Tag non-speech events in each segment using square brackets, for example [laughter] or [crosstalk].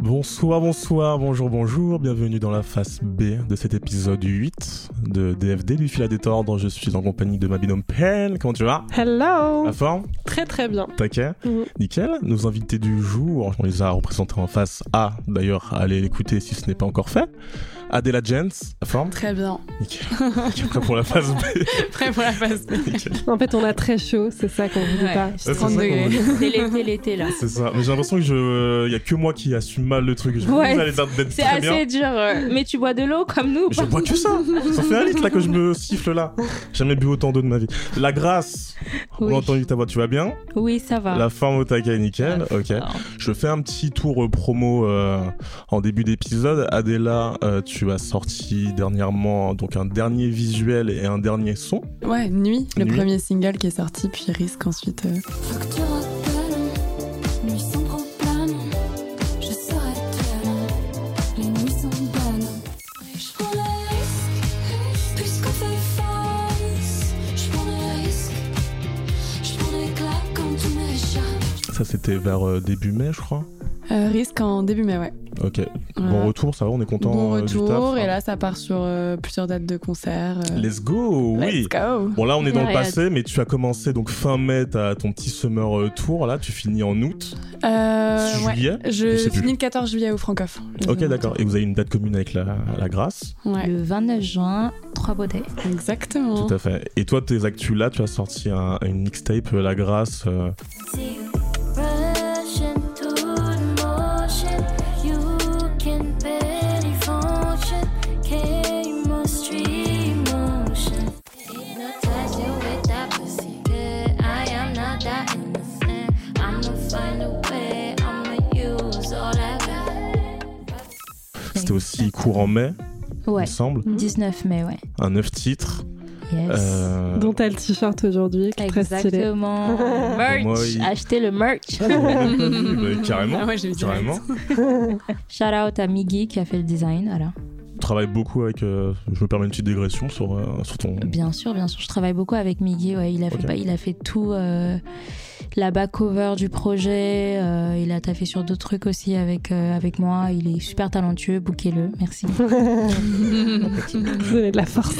Bonsoir, bonsoir, bonjour, bonjour, bienvenue dans la phase B de cet épisode 8 de DFD du fil à détordre. Je suis en compagnie de ma binôme Pen. Comment tu vas? Hello La forme? Très très bien. Taquet Mhm. Nickel. Nos invités du jour, on les a représentés en face A. D'ailleurs, allez l'écouter si ce n'est pas encore fait. Adela Jens, la forme Très bien. Nickel. Nickel, Prêt pour la phase B. [laughs] Prêt pour la phase B. Nickel. En fait, on a très chaud, c'est ça qu'on vous dit Ouais. pas. C'est 30 ça qu'on degrés. C'est l'été, l'été là. C'est ça. Mais j'ai l'impression que je, il y a que moi qui assume mal le truc. Je Ouais, vous allez d'être C'est bien. assez dur. euh, Mais tu bois de l'eau comme nous Mais Je pas bois que ça. Ça fait un litre là que je me siffle là. J'ai jamais bu autant d'eau de ma vie. La grâce. On Oui. a entendu ta voix, tu vas bien? Oui, ça va. La forme au taquet, nickel. Ok. Alors, Je fais un petit tour euh, promo euh, en début d'épisode. Adela, euh, tu as sorti dernièrement donc un dernier visuel et un dernier son. Ouais, Nuit, le premier single qui est sorti, puis Risque ensuite. euh. Tu tu. Ça, c'était vers euh, début mai, je crois. Euh, Risque en début mai, ouais. Ok. Voilà. Bon retour, ça va, on est content. Bon euh, du taf, retour, hein. et là ça part sur euh, plusieurs dates de concert. euh. Let's go, oui. Let's go Bon là on est dans le passé, mais tu as commencé donc fin mai, t'as ton petit summer tour, là tu finis en août, Euh, ouais. juillet. Je finis le 14 juillet au Francoff. Ok d'accord, et vous avez une date commune avec la, la Grâce, Ouais, Le 29 juin, trois beautés. exactement. tout à fait. Et toi tes actus là, tu as sorti un, une mixtape La Grâce, aussi court en mai, il Ouais. me semble, 19 mai, ouais. un neuf titres. Yes. Euh, Dont t'as le t-shirt aujourd'hui, qui est très stylé. Exactement. [laughs] merch. Moi, il- Achetez le merch. même pas vu, mais carrément, Ah ouais, carrément. [laughs] Shout out à Miggy qui a fait le design. Voilà. Tu travailles beaucoup avec, euh, je me permets une petite dégression sur, euh, sur ton... Bien sûr, bien sûr. Je travaille beaucoup avec Miggy. Ouais, il a fait, bah, il a fait tout. La back cover du projet. euh, il a taffé sur d'autres trucs aussi avec, euh, avec moi. Il est super talentueux. Bouquez-le. Merci. [laughs] Vous avez de la force.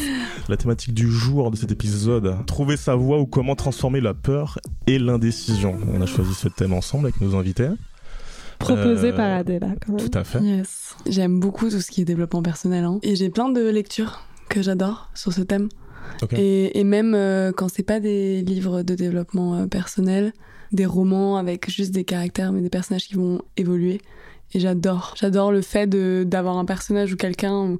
La thématique du jour de cet épisode, trouver sa voie ou comment transformer la peur et l'indécision. On a choisi ce thème ensemble avec nos invités. Proposé Euh, par Adela, quand même. Tout à fait. Yes. J'aime beaucoup tout ce qui est développement personnel. hein. Et j'ai plein de lectures que j'adore sur ce thème. Et, et même euh, quand c'est pas des livres de développement euh, personnel, des romans avec juste des caractères, mais des personnages qui vont évoluer. Et j'adore. J'adore le fait de- d'avoir un personnage ou quelqu'un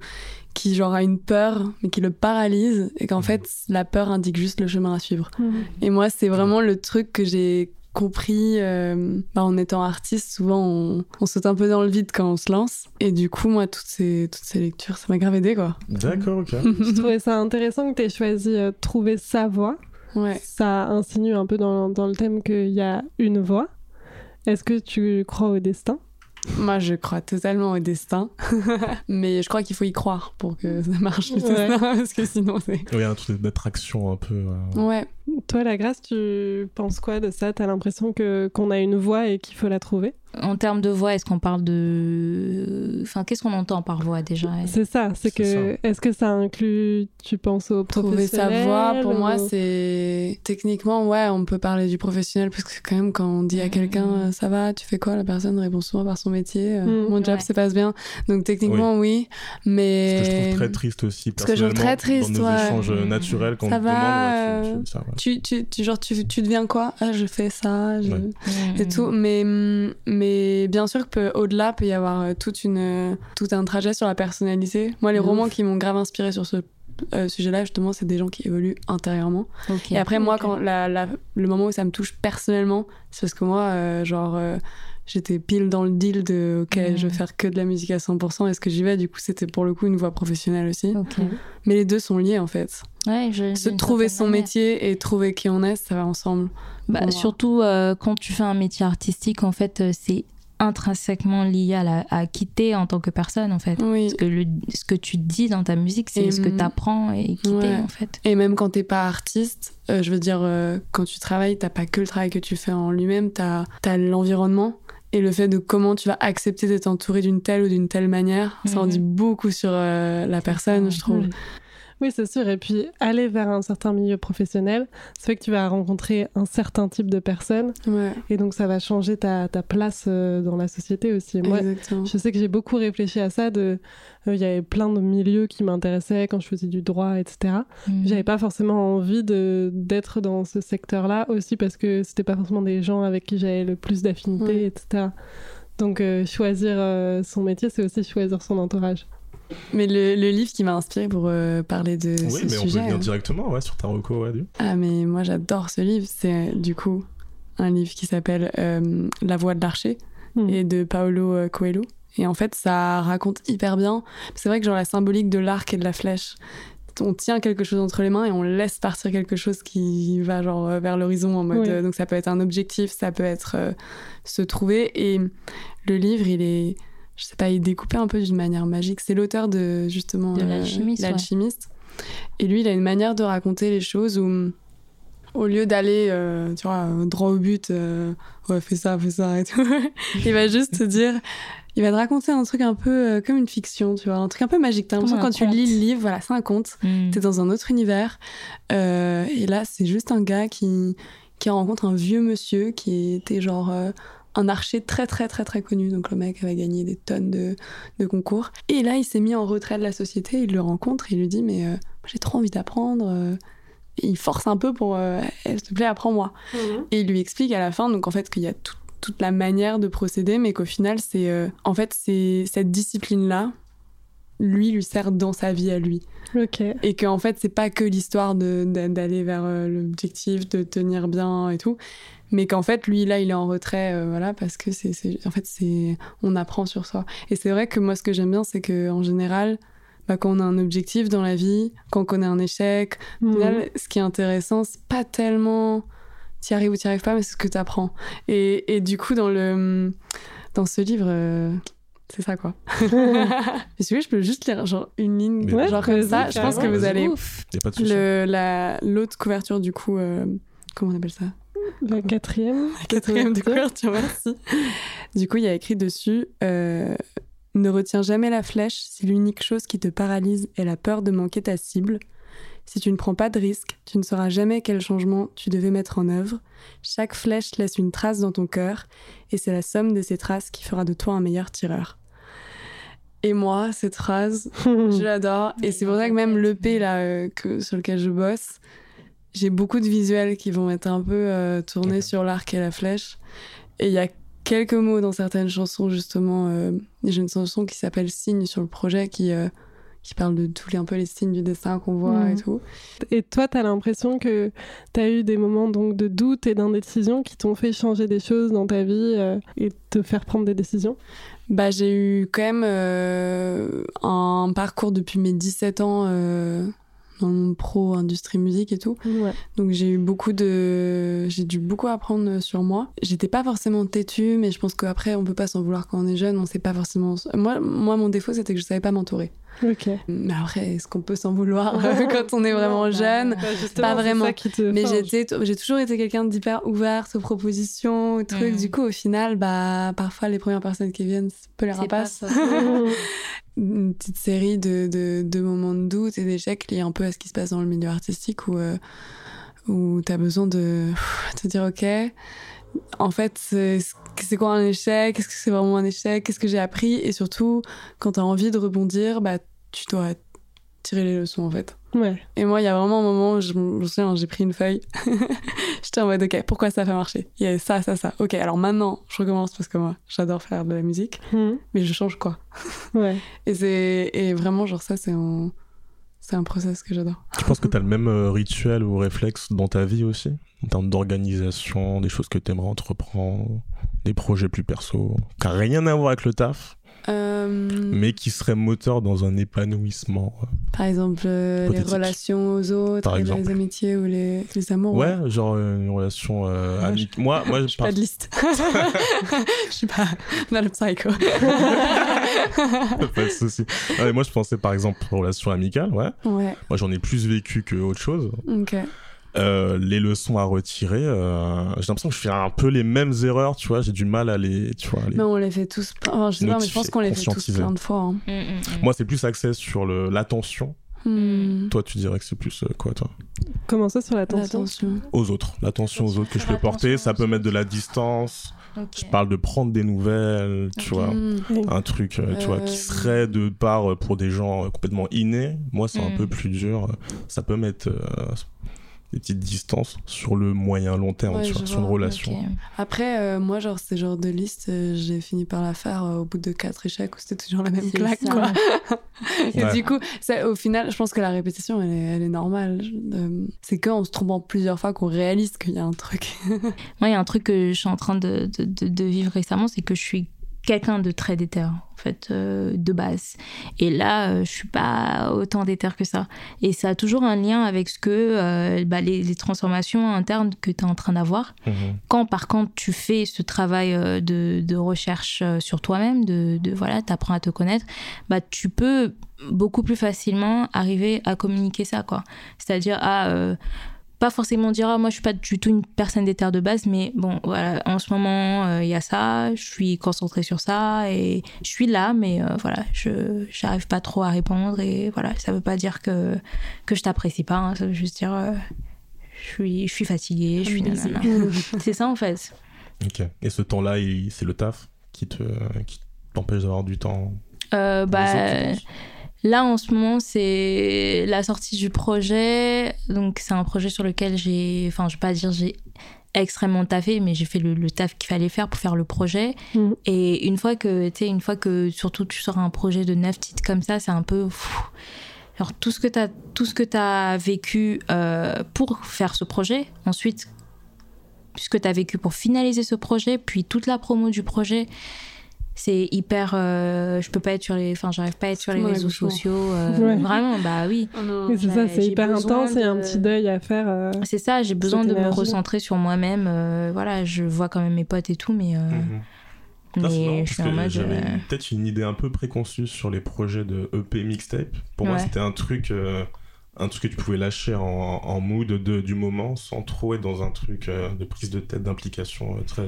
qui genre a une peur, mais qui le paralyse, et qu'en fait, la peur indique juste le chemin à suivre. Mhm. Et moi, c'est vraiment le truc que j'ai compris euh, bah, en étant artiste. Souvent, on, on saute un peu dans le vide quand on se lance. Et du coup, moi, toutes ces, toutes ces lectures, ça m'a grave aidé, quoi. D'accord, ok. [laughs] Je trouvais ça intéressant que tu aies choisi euh, trouver sa voix. Ouais. Ça insinue un peu dans, dans le thème qu'il y a une voix. Est-ce que tu crois au destin? Moi, je crois totalement au destin. [laughs] Mais je crois qu'il faut y croire pour que ça marche, le Ouais. destin. Parce que sinon, c'est... Il y a un truc d'attraction un peu. euh, Ouais. Toi, la grâce, tu penses quoi de ça? T'as l'impression que qu'on a une voix et qu'il faut la trouver? En termes de voix, est-ce qu'on parle de. Enfin, qu'est-ce qu'on entend par voix déjà? C'est ça, c'est que est-ce que ça inclut, tu penses au Trouver sa professionnel voix, pour moi, c'est... Techniquement, ouais, on peut parler du professionnel, parce que quand même, quand on dit à quelqu'un euh, ça va, tu fais quoi? La personne répond souvent par son métier. euh, Mm. Mon job Ouais. se passe bien. Donc, techniquement, oui. Ce mais... que je trouve très triste aussi. Ce que je trouve très triste, Dans nos ouais. échanges euh, naturels, quand Ça on va, demande, ouais, tu- tu ça. Tu, tu, tu, genre, tu, tu deviens quoi? Ah, je fais ça. Je... Ouais. Et tout. Mais, mais bien sûr qu'au-delà, peut y avoir euh, toute une, euh, tout un trajet sur la personnalité. Moi, les romans qui m'ont grave inspiré sur ce euh, sujet-là, justement, c'est des gens qui évoluent intérieurement. Et après, moi, quand la, la- le moment où ça me touche personnellement, c'est parce que moi, euh, genre, euh, j'étais pile dans le deal de OK, je vais faire que de la musique à 100%. Est-ce que j'y vais Du coup, c'était pour le coup une voie professionnelle aussi. Mais les deux sont liés en fait. Ouais, je, Se trouver son manière. métier et trouver qui on est, ça va ensemble. Bah, surtout euh, quand tu fais un métier artistique, en fait, euh, c'est intrinsèquement lié à, la, à qui t'es en tant que personne, en fait. Oui. Parce que le, ce que tu dis dans ta musique, c'est ce que mm, t'apprends et qui t'es, ouais. en fait. Et même quand t'es pas artiste, euh, je veux dire, euh, quand tu travailles, t'as pas que le travail que tu fais en lui-même, t'as as, l'environnement. Et le fait de comment tu vas accepter d'être entouré d'une telle ou d'une telle manière, ça en Mhm. dit beaucoup sur euh, la personne, je trouve. Oui. Oui, c'est sûr. Et puis, aller vers un certain milieu professionnel, ça fait que tu vas rencontrer un certain type de personnes. Ouais, Et donc, ça va changer ta, ta place euh, dans la société aussi. Moi, exactement. je sais que j'ai beaucoup réfléchi à ça. euh, Il y avait plein de milieux qui m'intéressaient quand je faisais du droit, etc. Mm. J'avais pas forcément envie d'être dans ce secteur-là aussi parce que c'était pas forcément des gens avec qui j'avais le plus d'affinité, Ouais. etc. Donc euh, choisir son métier, c'est aussi choisir son entourage. Mais le, le livre qui m'a inspiré pour euh, parler de Oui, ce mais on peut venir hein. directement ouais, sur ta reco, ouais, du- Ah, mais moi j'adore ce livre. C'est du coup un livre qui s'appelle euh, La voix de l'archer Hmm. et de Paolo euh, Coelho. Et en fait, ça raconte hyper bien. C'est vrai que genre la symbolique de l'arc et de la flèche, on tient quelque chose entre les mains et on laisse partir quelque chose qui va genre vers l'horizon en mode. Oui. euh, donc ça peut être un objectif, ça peut être euh, se trouver. Et le livre, il est, je sais pas, il découpé un peu d'une manière magique. C'est l'auteur de justement De euh, l'alchimiste, ouais. Et lui, il a une manière de raconter les choses où au lieu d'aller, euh, tu vois, euh, droit au but, euh, ouais, fais ça, fais ça et tout, [laughs] il va juste te dire, il va te raconter un truc un peu comme une fiction, tu vois, un truc un peu magique. T'as l'impression quand tu lis le livre, voilà, c'est un conte, Mm. t'es dans un autre univers. Et là, c'est juste un gars qui, qui rencontre un vieux monsieur qui était genre un archer très très très très connu. Donc le mec avait gagné des tonnes de, de concours. Et là, il s'est mis en retrait de la société, il le rencontre et il lui dit, mais euh, j'ai trop envie d'apprendre. euh. Et il force un peu pour, euh, s'il te plaît, apprends-moi. Et il lui explique à la fin, donc en fait, qu'il y a tout- toute la manière de procéder, mais qu'au final, c'est euh, en fait, c'est cette discipline-là, lui, lui sert dans sa vie à lui. Et qu'en fait, c'est pas que l'histoire d'aller vers l'objectif, de tenir bien et tout, mais qu'en fait, lui, là, il est en retrait, euh, voilà, parce que c'est, c'est- en fait, c'est, on apprend sur soi. Et c'est vrai que moi, ce que j'aime bien, c'est que en général, bah, quand on a un objectif dans la vie, quand on connaît un échec, Mhm. final, ce qui est intéressant, c'est pas tellement t'y arrives ou t'y arrives pas, mais c'est ce que t'apprends. Et, et du coup, dans le dans ce livre, euh, c'est ça quoi. [laughs] Et voulez, je peux juste lire genre une ligne, Mais genre comme ça. Je pense que vous allez Ouf. Y a pas de souci. le la l'autre couverture du coup, euh, comment on appelle ça? La quatrième. La quatrième de couverture. merci. Du coup, il y a écrit dessus euh, Ne retiens jamais la flèche si l'unique chose qui te paralyse est la peur de manquer ta cible. Si tu ne prends pas de risque, tu ne sauras jamais quel changement tu devais mettre en œuvre. Chaque flèche laisse une trace dans ton cœur, et c'est la somme de ces traces qui fera de toi un meilleur tireur. Et moi, cette phrase, [laughs] je l'adore. Et c'est pour ça que même l'EP là, euh, que, sur lequel je bosse, j'ai beaucoup de visuels qui vont être un peu euh, tournés sur l'arc et la flèche. Et il y a quelques mots dans certaines chansons, justement. euh, J'ai une chanson qui s'appelle Signe sur le projet qui, euh, qui parle de tous les, un peu les signes du destin qu'on voit Mhm. et tout. Et toi, tu as l'impression que tu as eu des moments donc de doute et d'indécision qui t'ont fait changer des choses dans ta vie euh, et te faire prendre des décisions? Bah, j'ai eu quand même euh, un parcours depuis mes 17 ans dans le monde pro, industrie musique et tout. Ouais. Donc j'ai eu beaucoup de, j'ai dû beaucoup apprendre sur moi. J'étais pas forcément têtue, mais je pense qu'après on peut pas s'en vouloir quand on est jeune. On sait pas forcément. Moi, moi mon défaut c'était que je savais pas m'entourer. Ok. Mais après, est-ce qu'on peut s'en vouloir [laughs] quand on est vraiment jeune? Bah, Pas vraiment. ça qui te Mais j'ai toujours été quelqu'un d'hyper ouverte aux propositions, aux trucs. Mhm. Du coup, au final, bah parfois les premières personnes qui viennent, c'est un peu les rapaces. ça. [laughs] [laughs] une petite série de, de, de moments de doute et d'échecs liés un peu à ce qui se passe dans le milieu artistique où, euh, où tu as besoin de te dire ok en fait c'est quoi un échec? Est-ce que c'est vraiment un échec? Qu'est-ce que j'ai appris? Et surtout quand tu as envie de rebondir bah tu dois tirer les leçons en fait. Ouais. et moi il y a vraiment un moment où je me souviens j'ai pris une feuille. [laughs] J'étais en mode ok pourquoi ça a fait marcher? Il y a ça ça ça. Ok alors maintenant je recommence parce que moi j'adore faire de la musique Mhm. mais je change quoi. Ouais. [laughs] et et vraiment genre ça c'est un c'est un process que j'adore. Tu penses que tu as le même euh, rituel ou réflexe dans ta vie aussi? En termes d'organisation, des choses que tu aimerais entreprendre, des projets plus perso, qui rien à voir avec le taf? Euh, mais qui serait moteur dans un épanouissement. Par exemple, euh, les relations aux autres, Par et les amitiés ou les, les amours. Ouais, genre euh, une relation euh, amie. Moi, moi, [laughs] Je suis pas de liste. [laughs] Je suis pas [laughs] dans le psycho. pas de souci. Moi, je pensais par exemple relation amicale. Ouais. ouais, Moi, j'en ai plus vécu que autre chose. ok. Euh, les leçons à retirer, euh, j'ai l'impression que je fais un peu les mêmes erreurs. Tu vois, j'ai du mal à les. Tu vois, les- Mais on les fait tous. Enfin, je sais pas, mais je pense qu'on les fait tous plein de fois. hein. Mm, mm, mm. Moi, c'est plus axé sur le l'attention. Hmm. Toi, tu dirais que c'est plus euh, quoi, toi? Comment ça sur l'attention? Attention. Aux autres. L'attention aux autres que je peux porter, ça peut mettre de la distance. Ok. Je parle de prendre des nouvelles, tu vois. Hmm. un truc euh, tu vois qui serait de part pour des gens complètement innés moi c'est un Mm. peu plus dur ça peut mettre euh, des petites distances sur le moyen long terme Ouais, tu vois, je sur une relation. Après, euh, moi, genre, ces genres de listes, euh, j'ai fini par la faire euh, au bout de quatre échecs où c'était toujours la même claque, ça. quoi. [laughs] Et Ouais. du coup, ça, au final, je pense que la répétition, elle est, elle est normale. Euh, c'est on se trompant plusieurs fois qu'on réalise qu'il y a un truc. [laughs] Moi, il y a un truc que je suis en train de, de, de- de vivre récemment, c'est que je suis quelqu'un de très déter, en fait, euh, de base. Et là, euh, je suis pas autant déter que ça. Et ça a toujours un lien avec ce que euh, bah, les, les transformations internes que tu es en train d'avoir. Mhm. Quand, par contre, tu fais ce travail euh, de, de recherche sur toi-même, de, de voilà, t'apprends à te connaître, bah, tu peux beaucoup plus facilement arriver à communiquer ça, quoi. C'est-à-dire à euh, pas forcément dire ah moi je suis pas du tout une personne d'éther de base mais bon voilà en ce moment euh, il y a ça je suis concentrée sur ça et je suis là mais euh, voilà je j'arrive pas trop à répondre et voilà ça veut pas dire que que je t'apprécie pas hein, ça veut juste dire euh, je suis je suis fatiguée je suis [laughs] c'est ça en fait. Ok. Et ce temps là c'est le taf qui te qui t'empêche d'avoir du temps pour les autres, bah tu penses Là, en ce moment, c'est la sortie du projet. Donc, c'est un projet sur lequel j'ai. Enfin, je vais pas dire j'ai extrêmement taffé, mais j'ai fait le, le taf qu'il fallait faire pour faire le projet. Mhm. Et une fois que, tu sais, une fois que surtout tu sors un projet de neuf titres comme ça, c'est un peu. pff, Alors, tout ce que tu as, tout ce que as vécu euh, pour faire ce projet, ensuite, ce que tu as vécu pour finaliser ce projet, puis toute la promo du projet, c'est hyper. euh, je peux pas être sur les. Enfin, j'arrive pas à être sur les réseaux sociaux. euh, [laughs] Ouais. Vraiment, bah oui. Oui, c'est Ouais, ça, c'est hyper intense et un de- petit deuil à faire. euh, C'est ça, j'ai besoin de me recentrer sur moi-même. euh, voilà, je vois quand même mes potes et tout, mais, marrant, mais parce je suis en que mode. J'avais euh, une- peut-être une idée un peu préconçue sur les projets de EP mixtape. Pour moi, c'était un truc, euh, un truc que tu pouvais lâcher en, en mood de, du moment sans trop être dans un truc euh, de prise de tête, d'implication euh, très.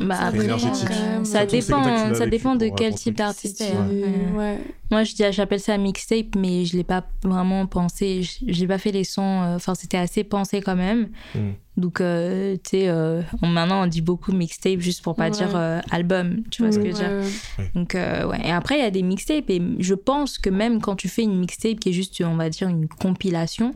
bah, Ça après, dépend énergétique. même. Ça dépend, ça dépend de quel type d'artiste. Euh, ouais. Moi, je dis, j'appelle ça mixtape, mais je l'ai pas vraiment pensé. J'ai pas fait les sons. euh, Enfin, c'était assez pensé quand même. Mm. Donc, euh, tu sais, euh, maintenant on dit beaucoup mixtape juste pour pas Ouais. dire euh, album. Tu vois ce que je veux dire Ouais. Donc, euh, ouais. Et après, il y a des mixtapes. Et je pense que même quand tu fais une mixtape qui est juste, on va dire, une compilation,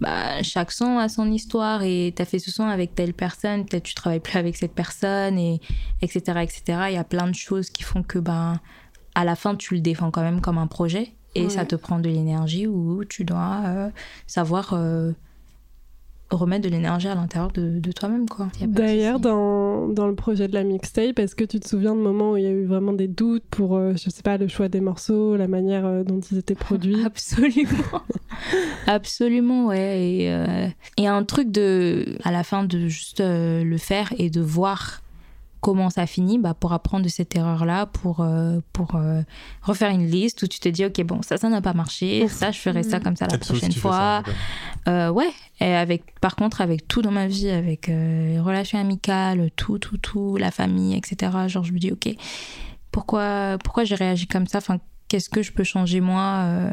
bah, chaque son a son histoire. Et tu as fait ce son avec telle personne, peut-être tu travailles plus avec cette personne, et etc. etc. Il y a plein de choses qui font que, bah, à la fin, tu le défends quand même comme un projet. Et Ouais. ça te prend de l'énergie où tu dois euh, savoir euh, remettre de l'énergie à l'intérieur de, de toi-même. quoi. D'ailleurs, dans, dans le projet de la mixtape, est-ce que tu te souviens de moments où il y a eu vraiment des doutes pour, euh, je sais pas, le choix des morceaux, la manière euh, dont ils étaient produits? [laughs] Absolument. [laughs] Absolument, ouais. Et, euh, et un truc de, à la fin, de juste euh, le faire et de voir comment ça finit bah, pour apprendre de cette erreur-là, pour, euh, pour euh, refaire une liste où tu te dis, OK, bon, ça, ça n'a pas marché, ça, je ferai ça comme ça la prochaine fois. ça. Euh, ouais, et avec, par contre, avec tout dans ma vie, avec euh, les relations amicales, tout, tout, tout, la famille, etc. Genre, je me dis, ok, pourquoi, pourquoi j'ai réagi comme ça? Enfin, qu'est-ce que je peux changer moi euh,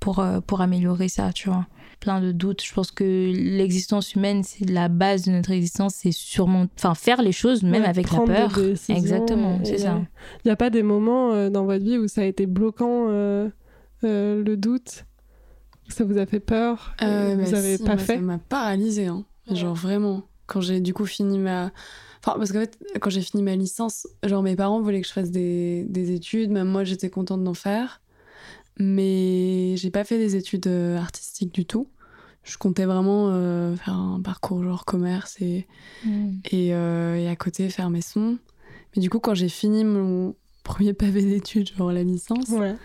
pour, euh, pour améliorer ça, tu vois? Plein de doutes. Je pense que l'existence humaine, c'est la base de notre existence, c'est sûrement, enfin, faire les choses même Ouais, avec la des peur. décisions, Exactement, c'est ça. Il n'y a pas des moments euh, dans votre vie où ça a été bloquant, euh, euh, le doute? Ça vous a fait peur Euh, Vous bah avez si, pas fait Ça m'a paralysée, hein. genre vraiment. Quand j'ai du coup fini ma. Enfin, parce qu'en fait, quand j'ai fini ma licence, genre mes parents voulaient que je fasse des, des études, même moi j'étais contente d'en faire. Mais j'ai pas fait des études euh, artistiques du tout. Je comptais vraiment euh, faire un parcours genre commerce et, Mm. et, euh, et à côté faire mes sons. Mais du coup, quand j'ai fini mon premier pavé d'études, genre la licence, Ouais.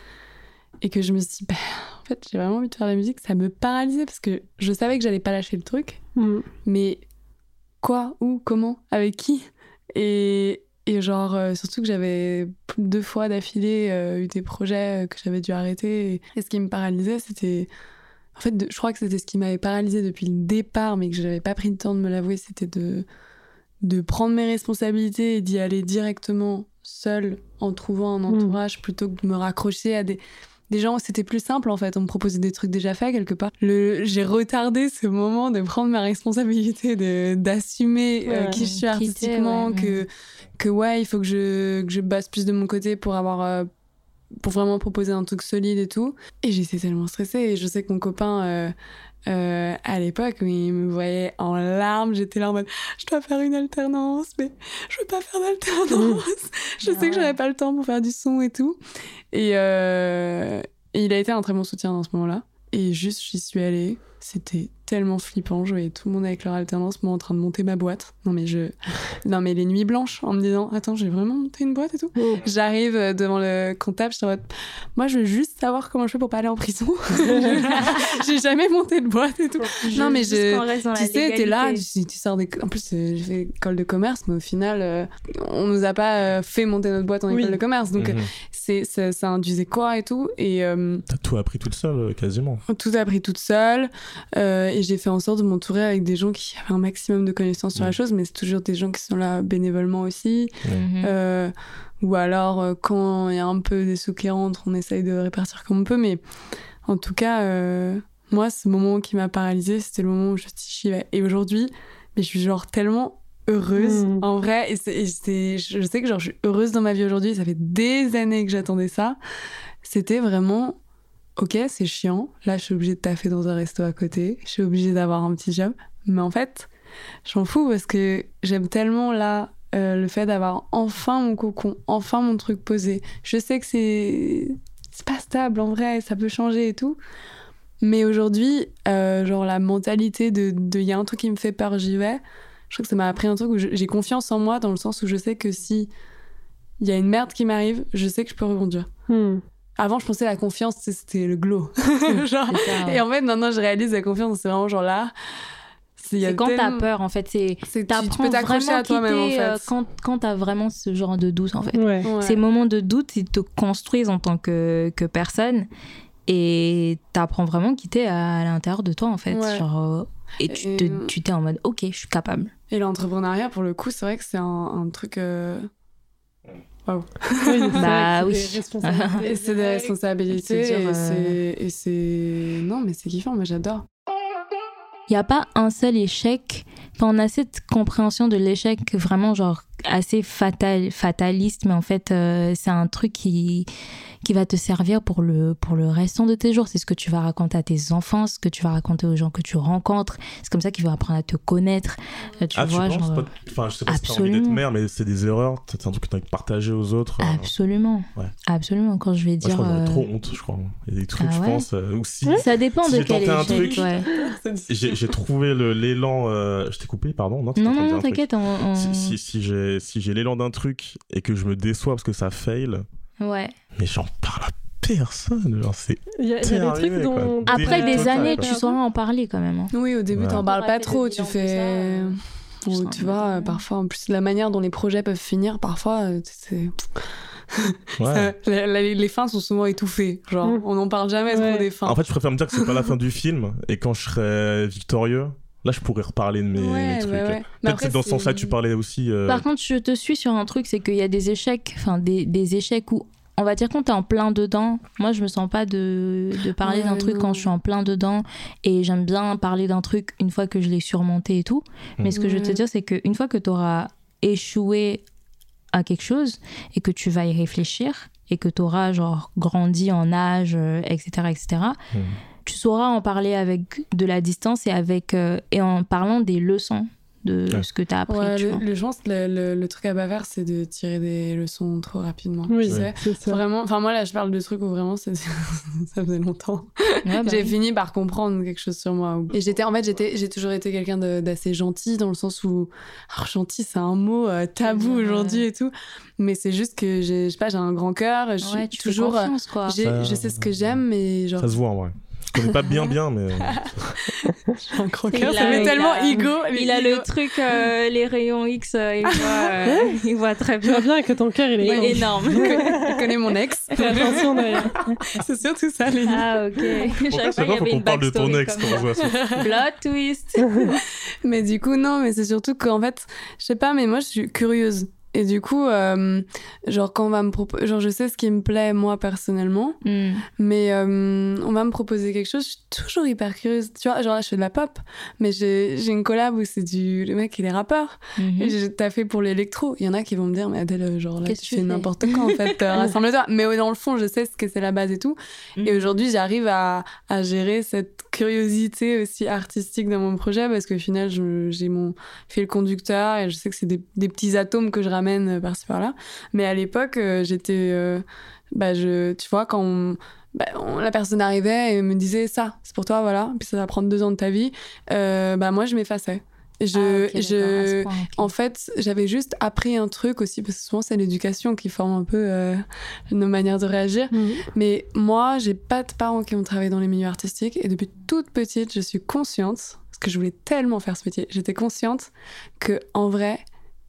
et que je me suis dit, bah, en fait, j'ai vraiment envie de faire de la musique, ça me paralysait parce que je savais que j'allais pas lâcher le truc, Mm. mais quoi, où, comment, avec qui? Et, et genre, euh, surtout que j'avais deux fois d'affilée euh, eu des projets euh, que j'avais dû arrêter. Et, et ce qui me paralysait, c'était. En fait, de- je crois que c'était ce qui m'avait paralysé depuis le départ, mais que je n'avais pas pris le temps de me l'avouer, c'était de, de prendre mes responsabilités et d'y aller directement seule en trouvant un entourage plutôt que de me raccrocher à des, gens c'était plus simple en fait. On me proposait des trucs déjà faits quelque part. Le, j'ai retardé ce moment de prendre ma responsabilité, de, d'assumer euh, qui je suis artistiquement, ouais, que, que ouais, il faut que je, que je bosse plus de mon côté pour avoir. euh, pour vraiment proposer un truc solide et tout. Et j'étais tellement stressée. Et je sais que mon copain, euh, euh, à l'époque, il me voyait en larmes, j'étais là en mode je dois faire une alternance, mais je veux pas faire d'alternance. [laughs] je Ah sais que j'avais pas le temps pour faire du son et tout. Et, euh, et il a été un très bon soutien dans ce moment-là. Et juste, j'y suis allée. C'était tellement flippant. Je voyais tout le monde avec leur alternance, moi en train de monter ma boîte. Non, mais je. [laughs] Non, mais les nuits blanches, en me disant Attends, j'ai vraiment monté une boîte et tout. Mm. J'arrive euh, devant le comptable, je suis en mode Moi, je veux juste savoir comment je fais pour pas aller en prison. [laughs] [laughs] j'ai jamais monté de boîte et tout. Non, mais je- Tu sais, t'es là, tu, tu sors des. En plus, euh, j'ai fait école de commerce, mais au final, euh, on nous a pas euh, fait monter notre boîte en Oui. école de commerce. Donc, Mhm. c'est, ça, ça induisait quoi et tout. Et euh, T'as tout appris toute seule, quasiment. tout appris toute seule. euh, et j'ai fait en sorte de m'entourer avec des gens qui avaient un maximum de connaissances sur la Mhm. chose, mais c'est toujours des gens qui sont là bénévolement aussi. Mhm. Euh, ou alors, euh, quand il y a un peu des sous qui rentrent, on essaye de répartir comme on peut. Mais en tout cas, euh, moi, ce moment qui m'a paralysée, c'était le moment où je j'y vais. Et aujourd'hui, mais je suis genre tellement heureuse Mm. en vrai. Et, c'est- et c'est- je sais que genre, je suis heureuse dans ma vie aujourd'hui. Ça fait des années que j'attendais ça. C'était vraiment. Ok, c'est chiant. Là, je suis obligée de taffer dans un resto à côté. Je suis obligée d'avoir un petit job. Mais en fait, j'en fous parce que j'aime tellement là euh, le fait d'avoir enfin mon cocon, enfin mon truc posé. Je sais que c'est c'est pas stable en vrai, ça peut changer et tout. Mais aujourd'hui, euh, genre la mentalité de il y a un truc qui me fait peur, j'y vais. Je trouve que ça m'a appris un truc où j'ai confiance en moi dans le sens où je sais que si il y a une merde qui m'arrive, je sais que je peux rebondir. Mm. Avant, je pensais la confiance, c'était le glow. [laughs] [laughs] genre, C'est ça, ouais. et en fait, maintenant, je réalise la confiance, c'est vraiment genre là. C'est quand t'as tellement- peur, en fait. C'est tu- Tu t'apprends peux t'accrocher vraiment à toi-même, en euh, fait. quand, quand t'as vraiment ce genre de doute, en fait. Ouais. Ouais. Ces moments de doute, ils te construisent en tant que, que personne et t'apprends vraiment à quitter à, à l'intérieur de toi, en fait. Ouais. Genre, euh, et tu te- tu t'es en mode, ok, je suis capable. Et l'entrepreneuriat, pour le coup, c'est vrai que c'est un, un truc. euh, [laughs] Oui, Bah oui. [laughs] c'est des responsabilités Et c'est euh. Et c'est. Non, mais c'est kiffant, moi j'adore. Il n'y a pas un seul échec. Enfin, on a cette compréhension de l'échec vraiment genre assez fatal, fataliste, mais en fait, euh, c'est un truc qui, qui va te servir pour le, pour le restant de tes jours. C'est ce que tu vas raconter à tes enfants, ce que tu vas raconter aux gens que tu rencontres. C'est comme ça qu'ils vont apprendre à te connaître. Euh, tu ah, vois, tu penses genre. pas- Enfin, je sais pas si t'as envie d'être Absolument. mère, mais c'est des erreurs. C'est un truc que t'as envie de partager aux autres. euh. Absolument. Ouais. Absolument. Quand je vais Moi, je dire. crois que euh, trop honte, je crois. Il y a des trucs, Ah je ouais pense, euh, ou si. Ça dépend Si de j'ai quel tenté un échec. truc, ouais. [laughs] J'ai j'ai trouvé le- l'élan. Euh, t'ai coupé, pardon Non, Non, non, t'inquiète. on- Si, si, si j'ai si j'ai l'élan d'un truc et que je me déçois parce que ça fail, Ouais. mais j'en parle à personne. Genre, c'est Il y a, il y a T'es des arrivé, trucs quoi. dont. Après des années, tu sauras en parler quand même. hein. Oui, au début, Ouais. t'en parles pas trop. Tu fais. euh, Ou en tu vois, euh, parfois, en plus, la manière dont les projets peuvent finir, parfois, euh, c'est. ouais. [laughs] ça- la- la- les fins sont souvent étouffées. Genre, Mm. on n'en parle jamais Ouais. trop des fins. En fait, je préfère me dire que c'est pas la fin du film et quand je serai victorieux, là, je pourrais reparler de mes, trucs. ouais, ouais. Mais Peut-être que dans ce sens-là, tu parlais aussi. euh, Par contre, je te suis sur un truc, c'est qu'il y a des échecs, enfin des, des échecs où, on va dire quand t'es en plein dedans, moi je me sens pas de, de parler Ouais, d'un truc non. quand je suis en plein dedans et j'aime bien parler d'un truc une fois que je l'ai surmonté et tout. Mais ce que je veux te dire, c'est qu'une fois que t'auras échoué à quelque chose et que tu vas y réfléchir et que t'auras genre grandi en âge, euh, etc., etc., hmm. Tu sauras en parler avec de la distance et avec euh, et en parlant des leçons de Ouais. ce que tu as appris. Ouais, tu le, vois. le- je pense que le, le- le truc à faire, c'est de tirer des leçons trop rapidement. Oui, c'est ça. Vraiment, enfin moi là je parle de trucs où vraiment [laughs] ça faisait longtemps. Ouais, bah j'ai oui. fini par comprendre quelque chose sur moi. Et j'étais en fait j'étais j'ai toujours été quelqu'un d'assez gentil dans le sens où alors gentil c'est un mot euh, tabou Ouais. aujourd'hui et tout, mais c'est juste que j'ai je sais pas j'ai un grand cœur, je suis Ouais, tu fais toujours euh, confiance, quoi. je sais ce que j'aime mais genre Ça se voit en vrai. Je connais pas bien bien, mais j'ai [laughs] un cœur, ça il tellement a- ego. Il a le truc, euh, [laughs] les rayons X, euh, il, voit, euh, [laughs] il voit très Tu vois bien. bien que ton cœur, il est Il énorme. Il connaît mon ex. Fais attention d'ailleurs. c'est surtout ça les Ah, ok. Je savais ça, pas, il y faut avait qu'on une parle de ton ex quand on voit ça. ça. Plot twist. Mais du coup, non, mais c'est surtout qu'en fait, je sais pas, mais moi, je suis curieuse. Et du coup, euh, genre, quand on va me proposer. Genre, je sais ce qui me plaît, moi, personnellement. Hmm. Mais euh, on va me proposer quelque chose, je suis toujours hyper curieuse. Tu vois, genre là, je fais de la pop. Mais j'ai une collab où c'est du. Le mec, il est rappeur. Mhm. Et j'ai taffé pour l'électro. Il y en a qui vont me dire, mais Adèle, genre là, tu fais n'importe quoi, en fait. euh, [laughs] Rassemble-toi. Mais dans le fond, je sais ce que c'est la base et tout. Mhm. Et aujourd'hui, j'arrive à, à gérer cette curiosité aussi artistique dans mon projet parce qu'au final, je- j'ai mon fil conducteur et je sais que c'est des, petits atomes que je ramène euh, par-ci par-là. Mais à l'époque, euh, j'étais. euh, bah, tu vois, quand bah, la personne arrivait et me disait ça, c'est pour toi, voilà, puis ça va prendre deux ans de ta vie, bah, moi, je m'effaçais. Je, Ah, je, point, ok. en fait, j'avais juste appris un truc aussi, parce que souvent c'est l'éducation qui forme un peu euh, nos manières de réagir. Mhm. Mais moi, j'ai pas de parents qui ont travaillé dans les milieux artistiques et depuis toute petite, je suis consciente, parce que je voulais tellement faire ce métier, j'étais consciente que en vrai,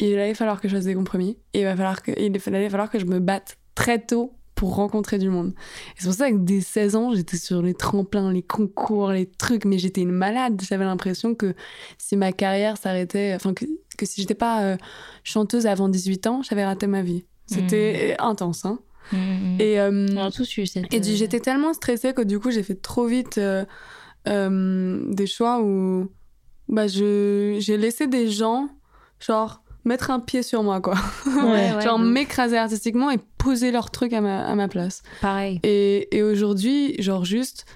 il allait falloir que je fasse des compromis et il, va falloir que, il allait falloir que je me batte très tôt pour rencontrer du monde. Et c'est pour ça que dès 16 ans, j'étais sur les tremplins, les concours, les trucs, mais j'étais une malade. J'avais l'impression que si ma carrière s'arrêtait, enfin que, que si j'étais pas euh, chanteuse avant 18 ans, j'avais raté ma vie. C'était intense, hein. Mhm. Et, euh, On a tous eu cette. et euh, j'étais tellement stressée que du coup, j'ai fait trop vite euh, des choix où bah, j'ai laissé des gens, genre, mettre un pied sur moi, quoi. Ouais, [laughs] genre, m'écraser artistiquement et poser leur truc à ma, à ma place. Pareil. Et, et aujourd'hui, genre, juste,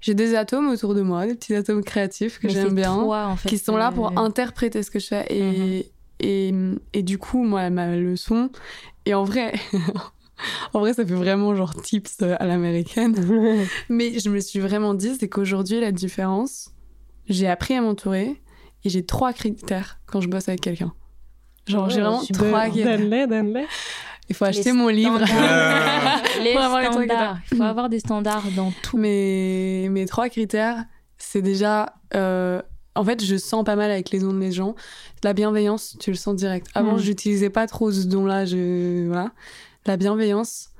j'ai des atomes autour de moi, des petits atomes créatifs que j'aime bien, toi, en fait, qui sont là pour interpréter ce que je fais. Et, et, et du coup, moi, ma leçon, et en vrai, [laughs] en vrai, ça fait vraiment genre tips à l'américaine. [laughs] Mais je me suis vraiment dit, c'est qu'aujourd'hui, la différence, j'ai appris à m'entourer et j'ai trois critères quand je bosse avec quelqu'un. Genre, j'ai vraiment trois. Donne-les, donne-les. Il faut acheter Les mon livre. standards. [laughs] les avoir standards. Il faut avoir des standards dans tout. mes, mes trois critères, c'est déjà. euh, en fait, je sens pas mal avec les dons des gens. La bienveillance, tu le sens direct. Avant, Mm. j'utilisais pas trop ce don-là. Je... Voilà. La bienveillance.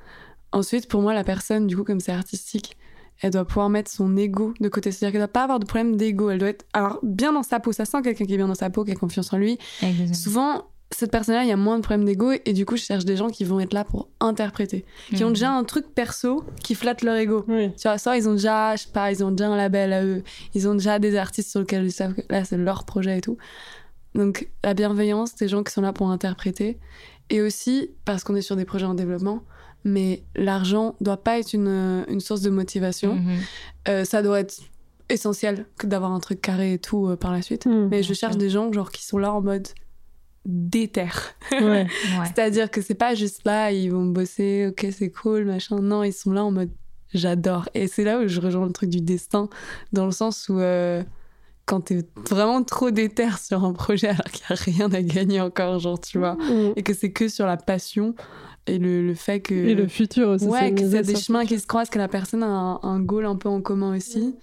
Ensuite, pour moi, la personne, du coup, comme c'est artistique, elle doit pouvoir mettre son ego de côté. C'est-à-dire qu'elle doit pas avoir de problème d'ego. Elle doit être alors, bien dans sa peau. Ça sent quelqu'un qui est bien dans sa peau, qui a confiance en lui. Exactement. Souvent, cette personne-là, il y a moins de problèmes d'ego. Et du coup, je cherche des gens qui vont être là pour interpréter. Qui ont Mhm. déjà un truc perso qui flatte leur ego. Oui. Tu vois, soit ils ont déjà, je sais pas, ils ont déjà un label à eux, ils ont déjà des artistes sur lesquels ils savent que là c'est leur projet et tout. Donc la bienveillance, des gens qui sont là pour interpréter. Et aussi, parce qu'on est sur des projets en développement, mais l'argent doit pas être une, une source de motivation. Mhm. Euh, ça doit être essentiel que d'avoir un truc carré et tout euh, par la suite. Mhm. Mais je cherche des gens genre qui sont là en mode déter. Ouais. Ouais. [laughs] C'est-à-dire que c'est pas juste là, ils vont bosser, ok, c'est cool, machin. Non, ils sont là en mode j'adore. Et c'est là où je rejoins le truc du destin, dans le sens où euh, quand t'es vraiment trop déter sur un projet alors qu'il y a rien à gagner encore, genre, tu vois, Mhm. et que c'est que sur la passion et le, le fait que. Et le futur aussi. ouais, que c'est des chemins qui se croisent, que la personne a un, un goal un peu en commun aussi.